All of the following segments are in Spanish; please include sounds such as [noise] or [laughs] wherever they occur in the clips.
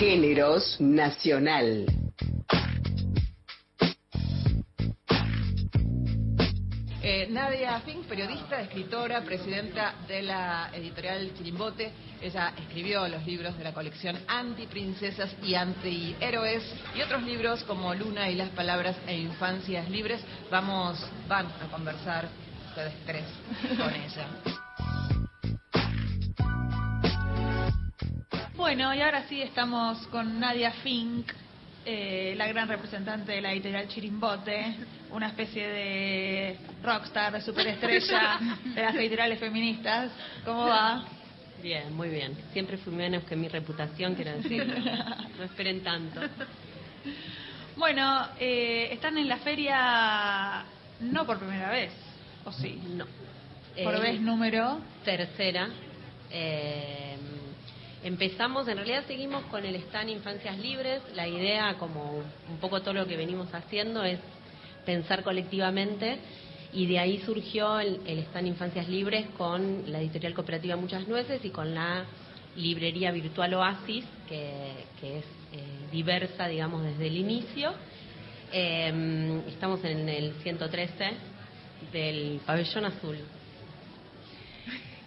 Géneros Nacional. Eh, Nadia Fink, periodista, escritora, presidenta de la editorial Chirimbote. Ella escribió los libros de la colección Antiprincesas y Antihéroes y otros libros como Luna y las Palabras e Infancias Libres. Vamos, van a conversar ustedes tres con ella. Bueno, y ahora sí estamos con Nadia Fink, eh, la gran representante de la editorial Chirimbote, una especie de rockstar, de superestrella [laughs] de las editoriales feministas. ¿Cómo va? Bien, muy bien. Siempre fui menos que mi reputación, quiero decir. No esperen tanto. Bueno, eh, están en la feria no por primera vez, ¿o sí? No. Por Eh, vez número. Tercera. Eh, empezamos, en realidad seguimos con el stand Infancias Libres. La idea, como un poco todo lo que venimos haciendo, es pensar colectivamente. Y de ahí surgió el, stand Infancias Libres con la editorial cooperativa Muchas Nueces y con la librería virtual Oasis, que, que es eh, diversa, digamos, desde el inicio. Eh, estamos en el 113 del pabellón azul.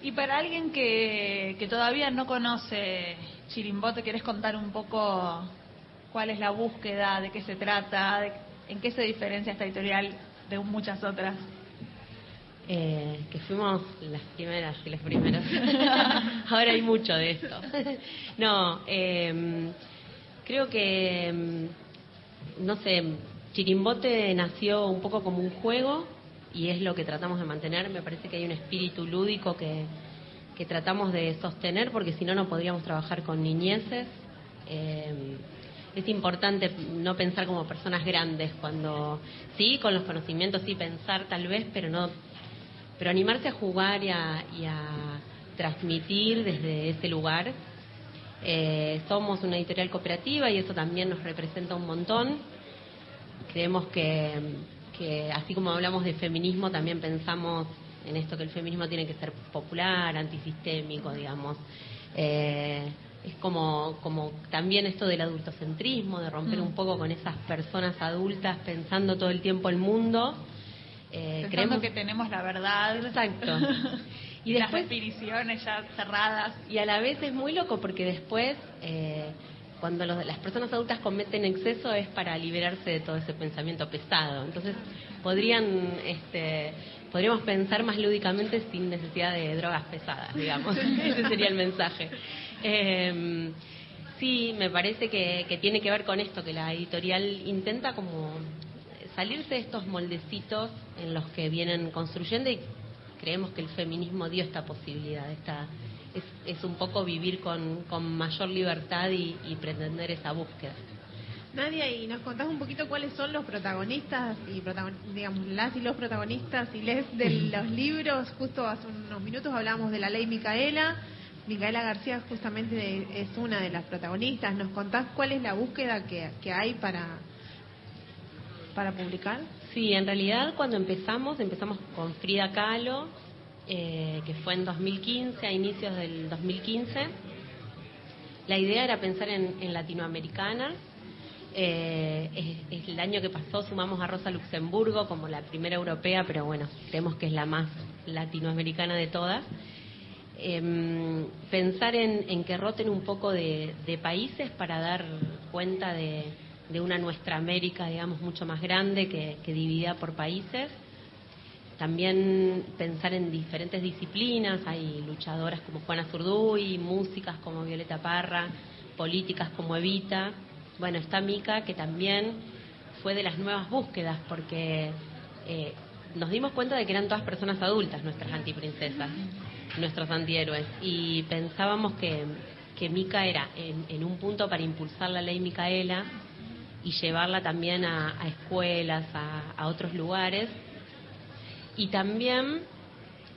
Y para alguien que, que todavía no conoce Chirimbote, ¿querés contar un poco cuál es la búsqueda, de qué se trata, de- en qué se diferencia esta editorial de muchas otras? Eh, que fuimos las primeras y los primeros. [laughs] Ahora hay mucho de esto. no, eh, creo que, mm, no sé, Chirimbote nació un poco como un juego y es lo que tratamos de mantener. Me parece que hay un espíritu lúdico que, que tratamos de sostener porque si no, no podríamos trabajar con niñeces. Eh, es importante no pensar como personas grandes cuando sí con los conocimientos sí pensar tal vez pero no pero animarse a jugar y a, y a transmitir desde ese lugar Eh, somos una editorial cooperativa y eso también nos representa un montón creemos que, que así como hablamos de feminismo también pensamos en esto que el feminismo tiene que ser popular antisistémico digamos Eh, es como, como también esto del adultocentrismo, de romper Mm. un poco con esas personas adultas pensando todo el tiempo el mundo. Eh, creemos que tenemos la verdad. Exacto. Y, [laughs] Y las después- definiciones ya cerradas. y a la vez es muy loco porque después, eh, cuando los- las personas adultas cometen exceso es para liberarse de todo ese pensamiento pesado. Entonces, podrían, este, podríamos pensar más lúdicamente sin necesidad de drogas pesadas, digamos. [laughs] Ese sería el mensaje. Eh, sí, me parece que, que tiene que ver con esto, que la editorial intenta como salirse de estos moldecitos en los que vienen construyendo y creemos que el feminismo dio esta posibilidad, esta, es, es un poco vivir con, con mayor libertad y, y pretender esa búsqueda. Nadia, y nos contás un poquito cuáles son los protagonistas y protagon- digamos las y los protagonistas y les de [laughs] los libros. Justo hace unos minutos hablábamos de la ley Micaela. Micaela García justamente es una de las protagonistas. ¿Nos contás cuál es la búsqueda que, que hay para para publicar? Sí, en realidad cuando empezamos, empezamos con Frida Kahlo, eh, que fue en 2015, a inicios del 2015. La idea era pensar en, latinoamericanas. Eh, es, el año que pasó sumamos a Rosa Luxemburgo como la primera europea, pero bueno, creemos que es la más latinoamericana de todas. Em, pensar en, que roten un poco de, países para dar cuenta de, una nuestra América, digamos, mucho más grande que dividida por países. También pensar en diferentes disciplinas, hay luchadoras como Juana Zurduy, músicas como Violeta Parra, políticas como Evita. Bueno, está Mica, que también fue de las nuevas búsquedas, porque eh, nos dimos cuenta de que eran todas personas adultas nuestras antiprincesas, nuestros antihéroes, y pensábamos que, que Mica era en, en un punto para impulsar la ley Micaela y llevarla también a, a escuelas, a, a otros lugares, y también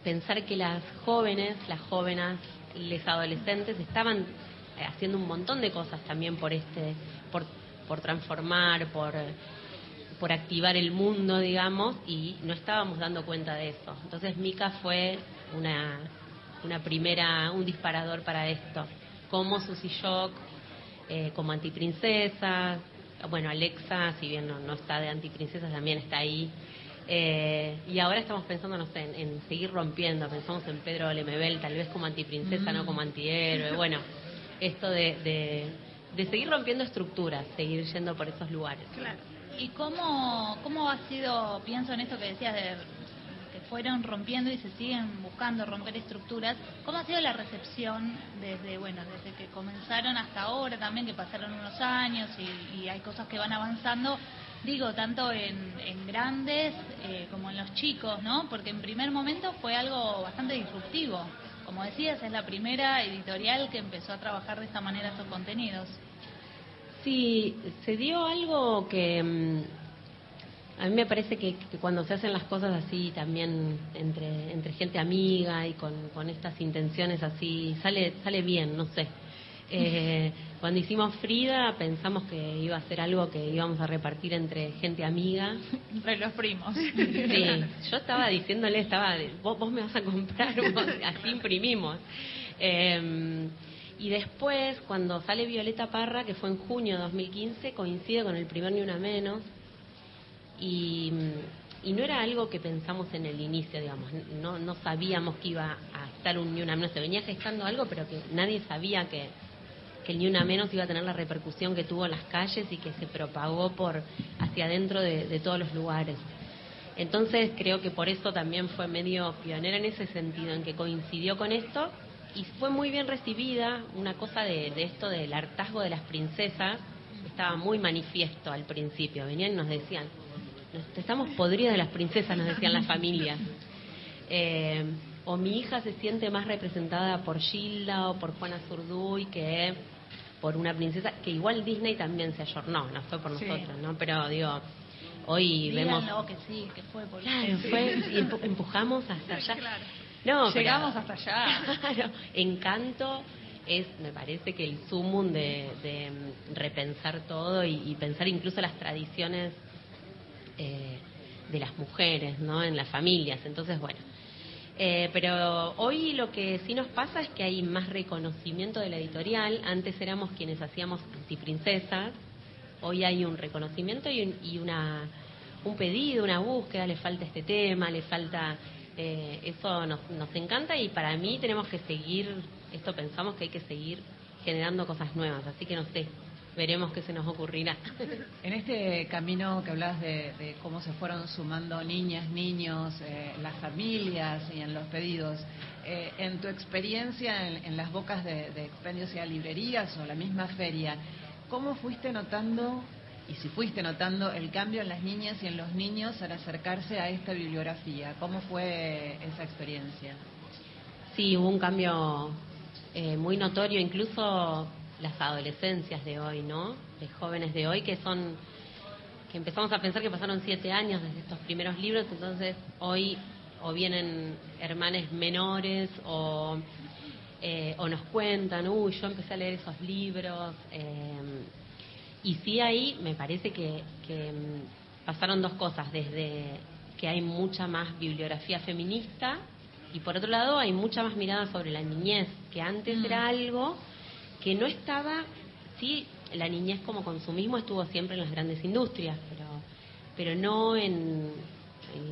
pensar que las jóvenes, las jóvenes, les adolescentes estaban eh, haciendo un montón de cosas también por este, por, por transformar, por, por activar el mundo, digamos, y no estábamos dando cuenta de eso. Entonces Mica fue una, una primera, un disparador para esto. Como Susy Shock, eh, como antiprincesas. Bueno, Alexa, si bien no, no está de antiprincesas, también está ahí. Eh, y ahora estamos pensando, no sé, en, seguir rompiendo. Pensamos en Pedro Lemebel, tal vez como antiprincesa, no como antihéroe. Bueno, esto de, de, seguir rompiendo estructuras, seguir yendo por esos lugares. Claro. ¿Y cómo, cómo ha sido, pienso en esto que decías de que fueron rompiendo y se siguen buscando romper estructuras, ¿cómo ha sido la recepción desde, bueno, desde que comenzaron hasta ahora también, que pasaron unos años y, y hay cosas que van avanzando? Digo, tanto en, grandes eh, como en los chicos, ¿no? Porque en primer momento fue algo bastante disruptivo. Como decías, es la primera editorial que empezó a trabajar de esta manera estos contenidos. Sí, se dio algo que mm, a mí me parece que, cuando se hacen las cosas así también entre, entre gente amiga y con, con estas intenciones así, sale, sale bien, no sé. Eh, cuando hicimos Frida pensamos que iba a ser algo que íbamos a repartir entre gente amiga. Entre los primos. Sí, yo estaba diciéndole, estaba, vos, vos me vas a comprar, [laughs] así imprimimos. Eh, y después, cuando sale Violeta Parra, que fue en junio de 2015, coincide con el primer Ni Una Menos. Y, y no era algo que pensamos en el inicio, digamos. No, no sabíamos que iba a estar un Ni Una Menos. Se venía gestando algo, pero que nadie sabía que que Ni Una Menos iba a tener la repercusión que tuvo en las calles y que se propagó por hacia adentro de, todos los lugares. Entonces creo que por eso también fue medio pionera en ese sentido, en que coincidió con esto y fue muy bien recibida. Una cosa de, esto del hartazgo de las princesas estaba muy manifiesto al principio. Venían y nos decían, estamos podridas de las princesas, nos decían las familias. Eh, o mi hija se siente más representada por Gilda o por Juana Zurduy que por una princesa, que igual Disney también se ayornó, no fue por nosotros, ¿no? Pero digo, hoy vemos... que sí, que fue por Claro, fue, y empujamos hasta allá. [laughs] No, Llegamos hasta allá. Claro, encanto es, me parece que el sumum de, repensar todo y, pensar incluso las tradiciones eh, de las mujeres, ¿no? En las familias. Entonces, bueno, eh, pero hoy lo que sí nos pasa es que hay más reconocimiento de la editorial. Antes éramos quienes hacíamos antiprincesas. Hoy hay un reconocimiento y, un, y una, un pedido, una búsqueda. Le falta este tema, le falta. Eh, eso nos, nos encanta y para mí tenemos que seguir. Esto pensamos que hay que seguir generando cosas nuevas. Así que no sé, veremos qué se nos ocurrirá. [laughs] En este camino que hablas de, cómo se fueron sumando niñas, niños, eh, las familias y en los pedidos, eh, en tu experiencia en, las bocas de, de expendios y a librerías o la misma feria, ¿cómo fuiste notando y si fuiste notando el cambio en las niñas y en los niños al acercarse a esta bibliografía? ¿Cómo fue esa experiencia? Sí, hubo un cambio eh, muy notorio, incluso las adolescencias de hoy, ¿no? De jóvenes de hoy que son que empezamos a pensar que pasaron siete años desde estos primeros libros, entonces hoy o vienen hermanes menores o, eh, o nos cuentan, uy, yo empecé a leer esos libros. Eh, y sí ahí me parece que, que mm, pasaron dos cosas, desde que hay mucha más bibliografía feminista y por otro lado hay mucha más mirada sobre la niñez, que antes era mm. algo que no estaba, sí, la niñez como consumismo estuvo siempre en las grandes industrias, pero, pero no en,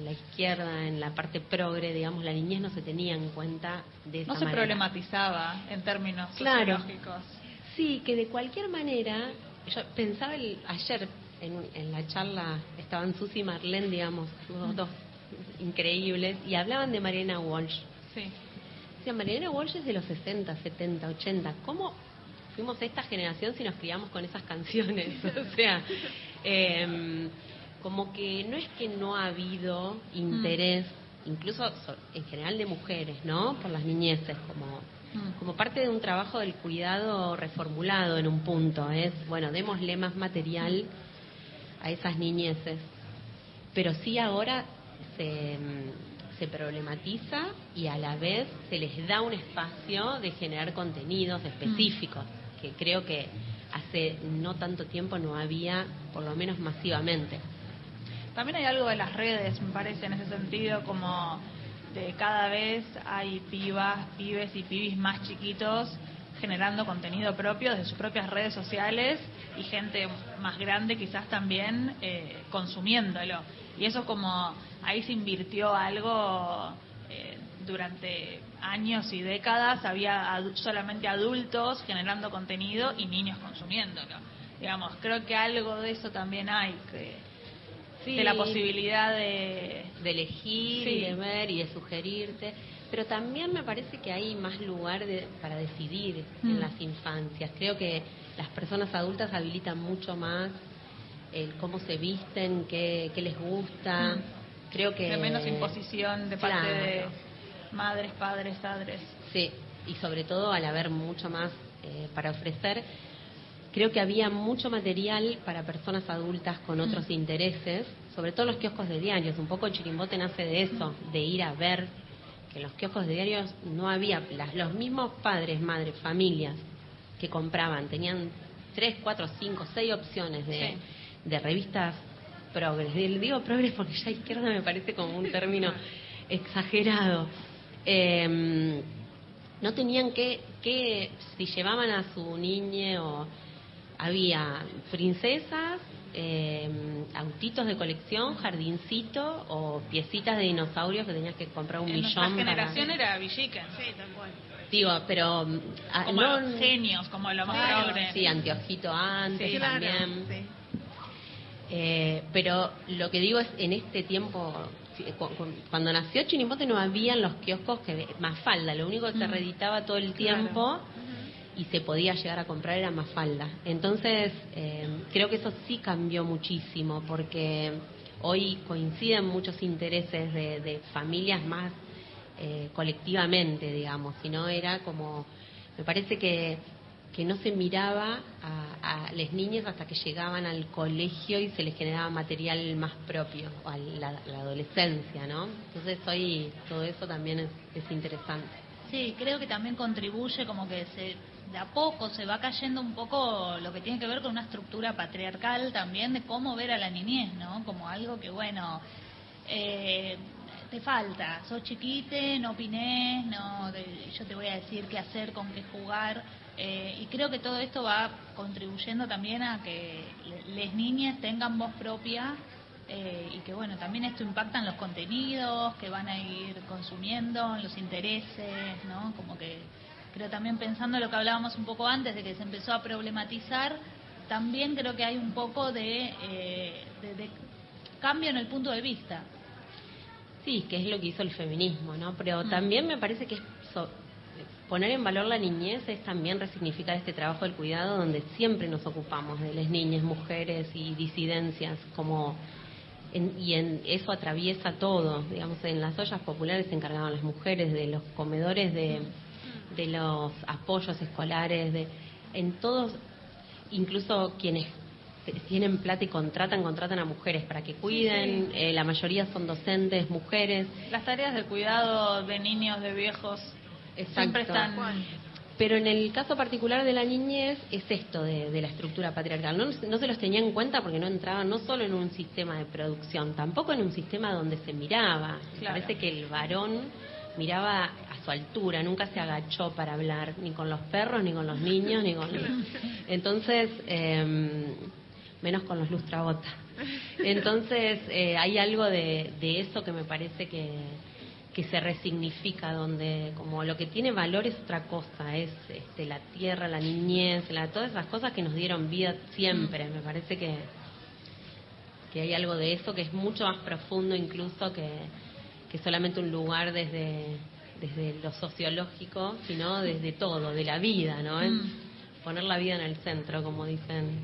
la izquierda, en la parte progre, digamos, la niñez no se tenía en cuenta de esa No se problematizaba en términos claro. Sí, que de cualquier manera, yo pensaba el, ayer en, la charla, estaban Susi y Marlene, digamos, los dos increíbles, y hablaban de Mariana Walsh. Sí. O Mariana Walsh es de los 60, 70, 80. ¿Cómo fuimos esta generación si nos criamos con esas canciones. [laughs] o sea, em, como que no es que no ha habido interés, incluso en general de mujeres, ¿no? Por las niñeces, como, mm. como parte de un trabajo del cuidado reformulado en un punto. Es, bueno, démosle más material a esas niñeces. Pero sí ahora se se problematiza y a la vez se les da un espacio de generar contenidos específicos que creo que hace no tanto tiempo no había, por lo menos masivamente. También hay algo de las redes, me parece, en ese sentido, como de cada vez hay pibas, pibes y pibis más chiquitos generando contenido propio desde sus propias redes sociales y gente más grande quizás también eh, consumiéndolo. Y eso como ahí se invirtió algo eh, durante años y décadas, había solamente adultos generando contenido y niños consumiéndolo. Digamos, creo que algo de eso también hay, de la posibilidad de, de elegir y de ver y de sugerirte pero también me parece que hay más lugar para decidir en mm. las infancias. Creo que las personas adultas habilitan mucho más el cómo se visten, qué, les gusta. Mm. Creo que... De menos imposición de parte de madres, padres, padres. Sí, y sobre todo al haber mucho más eh, para ofrecer, creo que había mucho material para personas adultas con otros mm. intereses, sobre todo los kioscos de diarios. Un poco el chirimbote nace de eso, de ir a ver en los kioscos de diarios no había, los mismos padres, madres, familias que compraban, tenían tres, cuatro, cinco, seis opciones de, de revistas progres. Digo progres porque ya izquierda me parece como un término [laughs] exagerado. Em, no tenían que, que, si llevaban a su niña o había princesas, eh, autitos de colección, jardincito o piecitas de dinosaurios que tenías que comprar un en millón. La generación era Villiquen. Sí, tal cual. Digo, pero ah, como no, genios, como lo más claro, Sí, anteojito antes también. Eh, pero lo que digo es, en este tiempo, cuando nació Chinipote no había en los kioscos que más falda, lo único que se reeditaba todo el tiempo y se podía llegar a comprar era Mafalda. Entonces, eh, creo que eso sí cambió muchísimo porque hoy coinciden muchos intereses de, familias más eh, colectivamente, digamos, sino era como, me parece que, que no se miraba a, las niñas hasta que llegaban al colegio y se les generaba material más propio, a la, adolescencia, ¿no? Entonces hoy todo eso también es, es interesante. Sí, creo que también contribuye como que se de a poco se va cayendo un poco lo que tiene que ver con una estructura patriarcal también de cómo ver a la niñez, ¿no? Como algo que, bueno, eh, te falta, sos chiquite, no opinés, no, yo te voy a decir qué hacer, con qué jugar. Eh, y creo que todo esto va contribuyendo también a que las niñas tengan voz propia eh, y que bueno, también esto impacta en los contenidos que van a ir consumiendo, en los intereses, ¿no? Como que pero también pensando en lo que hablábamos un poco antes, de que se empezó a problematizar, también creo que hay un poco de, eh, cambio en el punto de vista. Sí, que es lo que hizo el feminismo, ¿no? Pero mm. también me parece que poner en valor la niñez es también resignificar este trabajo del cuidado donde siempre nos ocupamos de las niñas, mujeres y disidencias como y en, eso atraviesa todo, digamos, en las ollas populares se encargaban las mujeres, de los comedores de de los apoyos escolares, de en todos, incluso quienes tienen plata y contratan, contratan a mujeres para que cuiden, eh, la mayoría son docentes, mujeres. Las tareas de cuidado de niños, de viejos, siempre están... Pero en el caso particular de la niñez es esto de, la estructura patriarcal. No, no, se los tenía en cuenta porque no entraban no solo en un sistema de producción, tampoco en un sistema donde se miraba. Parece que el varón miraba a su altura, nunca se agachó para hablar, ni con los perros, ni con los niños, ni con... Entonces, em, menos con los lustrabotas. Entonces, eh, hay algo de, eso que me parece que, que se resignifica, donde como lo que tiene valor es otra cosa, es este, la tierra, la niñez, la, todas esas cosas que nos dieron vida siempre. Me parece que, que hay algo de eso que es mucho más profundo incluso que, que solamente un lugar desde, desde lo sociológico, sino desde todo, de la vida, ¿no? Es mm. poner la vida en el centro, como dicen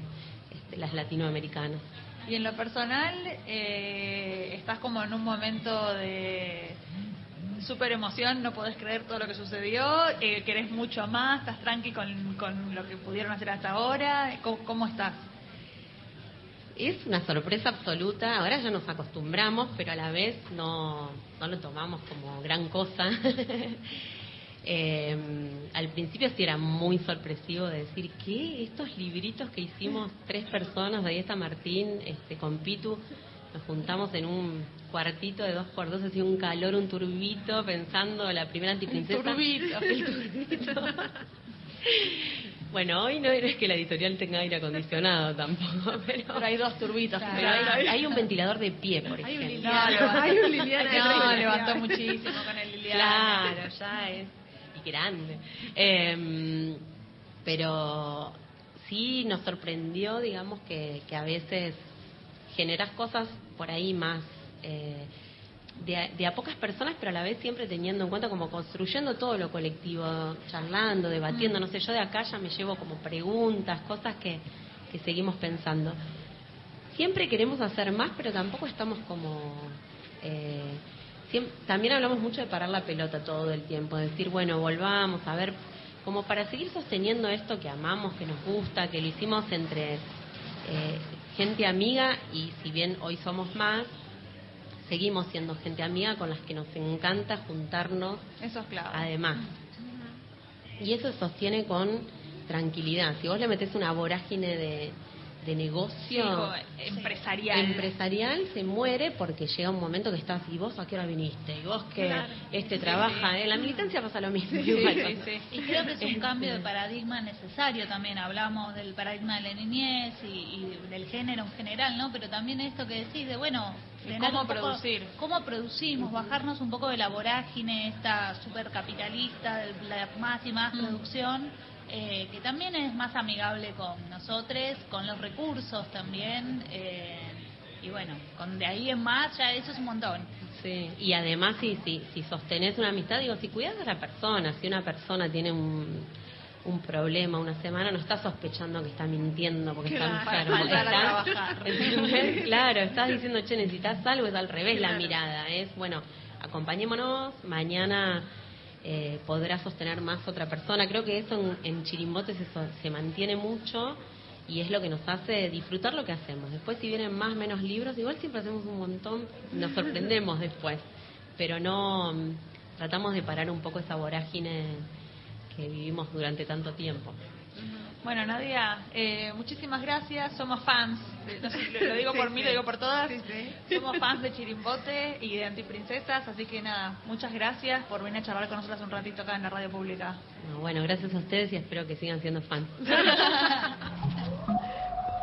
este, las latinoamericanas. Y en lo personal, eh, estás como en un momento de super emoción, no podés creer todo lo que sucedió, eh, querés mucho más, estás tranqui con, con lo que pudieron hacer hasta ahora, cómo estás? es una sorpresa absoluta. Ahora ya nos acostumbramos, pero a la vez no, no lo tomamos como gran cosa. [laughs] Eh, al principio sí era muy sorpresivo de decir que estos libritos que hicimos tres personas, ahí está Martín, este, con Pitu, nos juntamos en un cuartito de dos por dos, hacía un calor, un turbito, pensando la primera antiprincesa. turbito. El turbito. [laughs] [laughs] Bueno, hoy no es que la editorial tenga aire acondicionado tampoco, [laughs] pero, Pero hay dos turbitas. pero hay, hay un ventilador de pie, por Hay un ejemplo. Liliana, hay un Liliana. No, levantó muchísimo con el Liliana. Claro, ya es y grande. Em, pero sí nos sorprendió, digamos, que, que a veces generas cosas por ahí más eh, de, a- de a pocas personas, pero a la vez siempre teniendo en cuenta como construyendo todo lo colectivo, charlando, debatiendo, no sé, yo de acá ya me llevo como preguntas, cosas que, que seguimos pensando. Siempre queremos hacer más, pero tampoco estamos como... eh, siem- también hablamos mucho de parar la pelota todo el tiempo, de decir, bueno, volvamos a ver, como para seguir sosteniendo esto que amamos, que nos gusta, que lo hicimos entre eh, gente amiga y si bien hoy somos más, seguimos siendo gente amiga con las que nos encanta juntarnos Eso es clave. además. Y eso se sostiene con tranquilidad. Si vos le metés una vorágine de, de negocio Digo, empresarial. empresarial, se muere porque llega un momento que estás, ¿y vos a qué hora viniste? ¿Y vos que este trabaja? En la militancia pasa lo mismo. igual. sí, sí. Y creo que es un Este, cambio de paradigma necesario también. Hablamos del paradigma de la niñez y, y del género en general, ¿no? Pero también esto que decís de, bueno, cómo poco producir. cómo producimos, bajarnos un poco de la vorágine esta supercapitalista, de la más y más producción, eh, que también es más amigable con nosotros, con los recursos también. eh, y bueno, con de ahí en más, ya eso es un montón. Sí, y además si, si, si sostenés una amistad, digo, si cuidas a la persona, si una persona tiene un, un problema una semana, no estás sospechando que está mintiendo porque está enfermo. claro, estás diciendo, che, necesitas algo, es al revés la mirada, es, bueno, acompañémonos, mañana eh, podrá sostener más otra persona. Creo que eso en, en Chirimbotes eso se mantiene mucho y es lo que nos hace disfrutar lo que hacemos. Después si vienen más menos libros, igual siempre hacemos un montón, nos sorprendemos después, pero no mm, tratamos de parar un poco esa vorágine que vivimos durante tanto tiempo. Bueno, Nadia, eh, muchísimas gracias. Somos fans. de- no sé lo, lo digo [laughs] por Sí, mí, sí. lo digo por todas. Sí, sí. Somos [laughs] fans de Chirimbote y de Antiprincesas. Así que nada, muchas gracias por venir a charlar con nosotras un ratito acá en la radio pública. No, bueno, gracias a ustedes y espero que sigan siendo fans. [laughs]